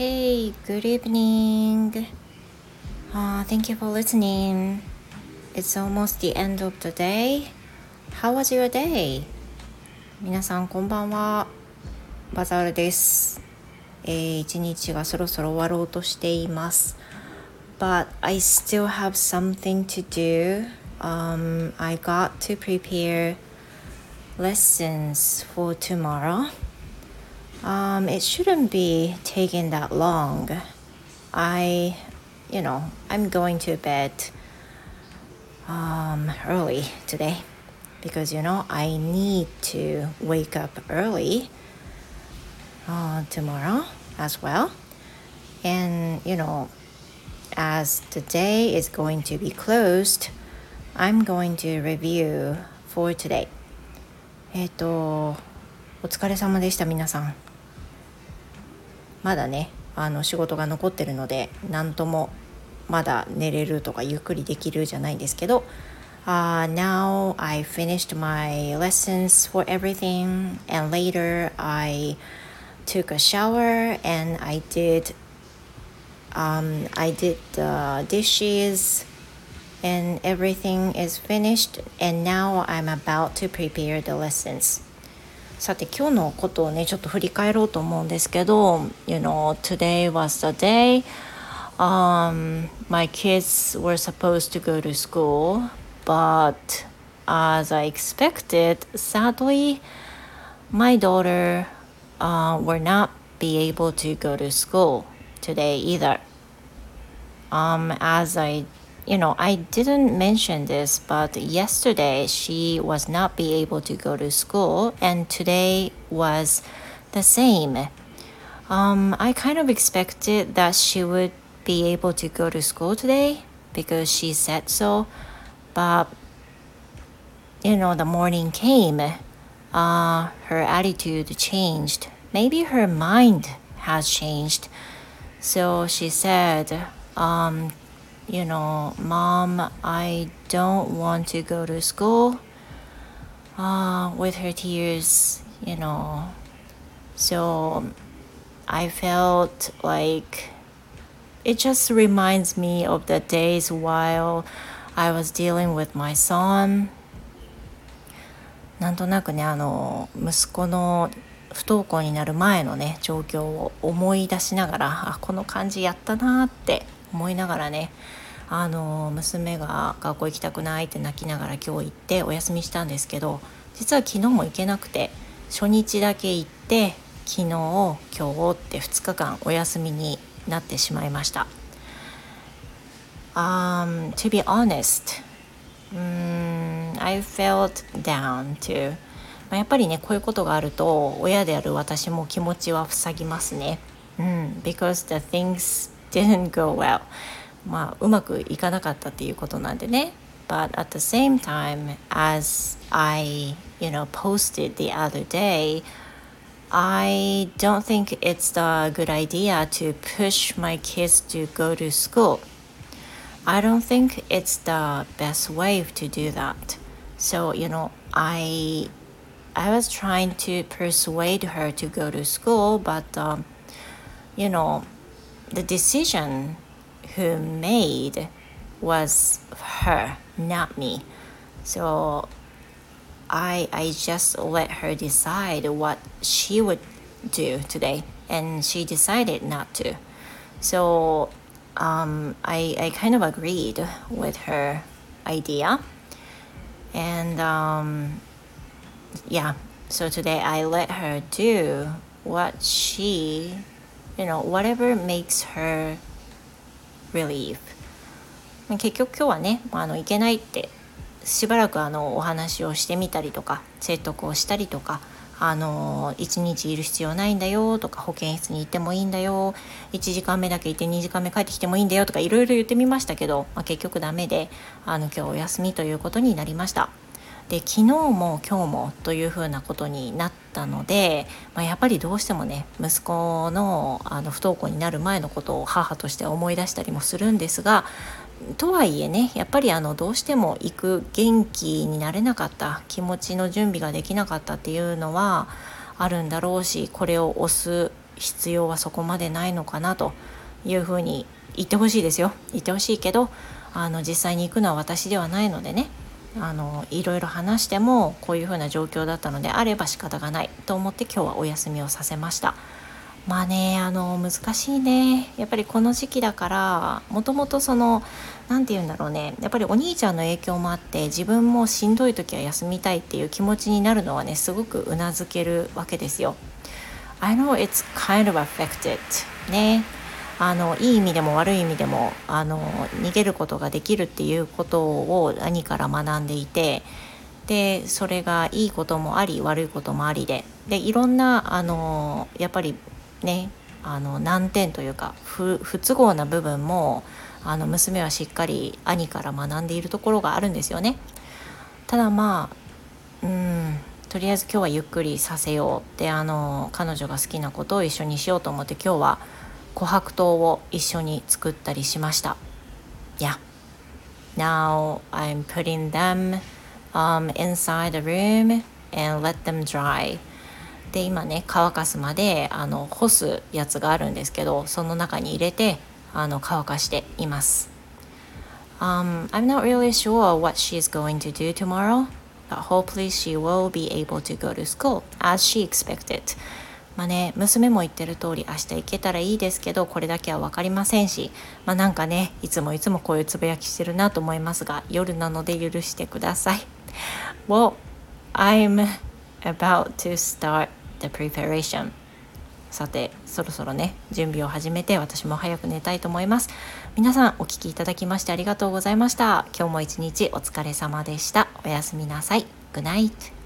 Hey, good evening. Uh, thank you for listening. It's almost the end of the day. How was your day? 皆さんこんばんは。バザールです。えー、一日がそろそろ終わろうとしています。But I still have something to do. Um, I got to prepare lessons for tomorrow. Um, it shouldn't be taking that long. I, you know, I'm going to bed um, early today because, you know, I need to wake up early uh, tomorrow as well. And, you know, as the day is going to be closed, I'm going to review for today. えっ、と、お疲れ様でした皆さん。 まだねあの仕事が残ってるので何ともまだ寝れるとかゆっくりできるじゃないんですけど、uh, Now I finished my lessons for everything and later I took a shower and I did um, I did the dishes and everything is finished and now I'm about to prepare the lessons さて今日のことをねちょっと振り返ろうと思うんですけど You know today was the day um, my kids were supposed to go to school but as I expected sadly my daughter uh, were not be able to go to school today either um, as I you know, I didn't mention this, but yesterday she was not be able to go to school, and today was the same. Um, I kind of expected that she would be able to go to school today because she said so, but you know, the morning came, uh, her attitude changed. Maybe her mind has changed. So she said, um, you know, Mom, I don't want to go to school. Uh, with her tears, you know. So I felt like it just reminds me of the days while I was dealing with my son. なんとなくね、あの、息子の不登校になる前のね、状況を思い出しながら、あ、この感じやったなって思いながらね、あの娘が学校行きたくないって泣きながら今日行ってお休みしたんですけど実は昨日も行けなくて初日だけ行って昨日今日って2日間お休みになってしまいました。Um, to be honest, um, I felt down too. ま、やっぱりねこういうことがあると親である私も気持ちは塞ぎますね。うん、because the things didn't go well. まあうまくいかなかったっていうことなんでね but at the same time as I you know posted the other day I don't think it's a good idea to push my kids to go to school I don't think it's the best way to do that so you know I I was trying to persuade her to go to school but um, you know the decision who made was her, not me. So I I just let her decide what she would do today, and she decided not to. So um, I I kind of agreed with her idea, and um, yeah. So today I let her do what she, you know, whatever makes her relief 結局今日はねあの行けないってしばらくあのお話をしてみたりとか説得をしたりとかあの1日いる必要ないんだよとか保健室に行ってもいいんだよ1時間目だけいて2時間目帰ってきてもいいんだよとかいろいろ言ってみましたけど、まあ、結局ダメであの今日お休みということになりました。で昨日も今日もというふうなことになったので、まあ、やっぱりどうしてもね息子のあの不登校になる前のことを母として思い出したりもするんですがとはいえねやっぱりあのどうしても行く元気になれなかった気持ちの準備ができなかったっていうのはあるんだろうしこれを押す必要はそこまでないのかなというふうに言ってほしいですよ。言ってほしいけどあの実際に行くのは私ではないのでねあのいろいろ話してもこういうふうな状況だったのであれば仕方がないと思って今日はお休みをさせました。まあねあの難しいね。やっぱりこの時期だからもともとその何て言うんだろうね。やっぱりお兄ちゃんの影響もあって自分もしんどい時は休みたいっていう気持ちになるのはねすごくうなずけるわけですよ。I know it's kind of affected ね。あのいい意味でも悪い意味でもあの逃げることができるっていうことを兄から学んでいてでそれがいいこともあり悪いこともありででいろんなあのやっぱりねあの難点というか不都合な部分もあの娘はしっかり兄から学んでいるところがあるんですよね。ただまあうんとりあえず今日はゆっくりさせようであの彼女が好きなことを一緒にしようと思って今日は琥珀糖を一緒に作ったりしました。Yeah. Now I'm putting them um, inside the room and let them dry. で今ね乾かすまであの干すやつがあるんですけどその中に入れてあの乾かしています。Um, I'm not really sure what she's going to do tomorrow, but hopefully she will be able to go to school as she expected. まあね、娘も言ってる通り明日行けたらいいですけどこれだけは分かりませんし、まあ、なんかねいつもいつもこういうつぶやきしてるなと思いますが夜なので許してください。Well, I'm about to start the preparation. さてそろそろね準備を始めて私も早く寝たいと思います。皆さんお聴きいただきましてありがとうございました。今日も一日お疲れ様でした。おやすみなさい。Good night.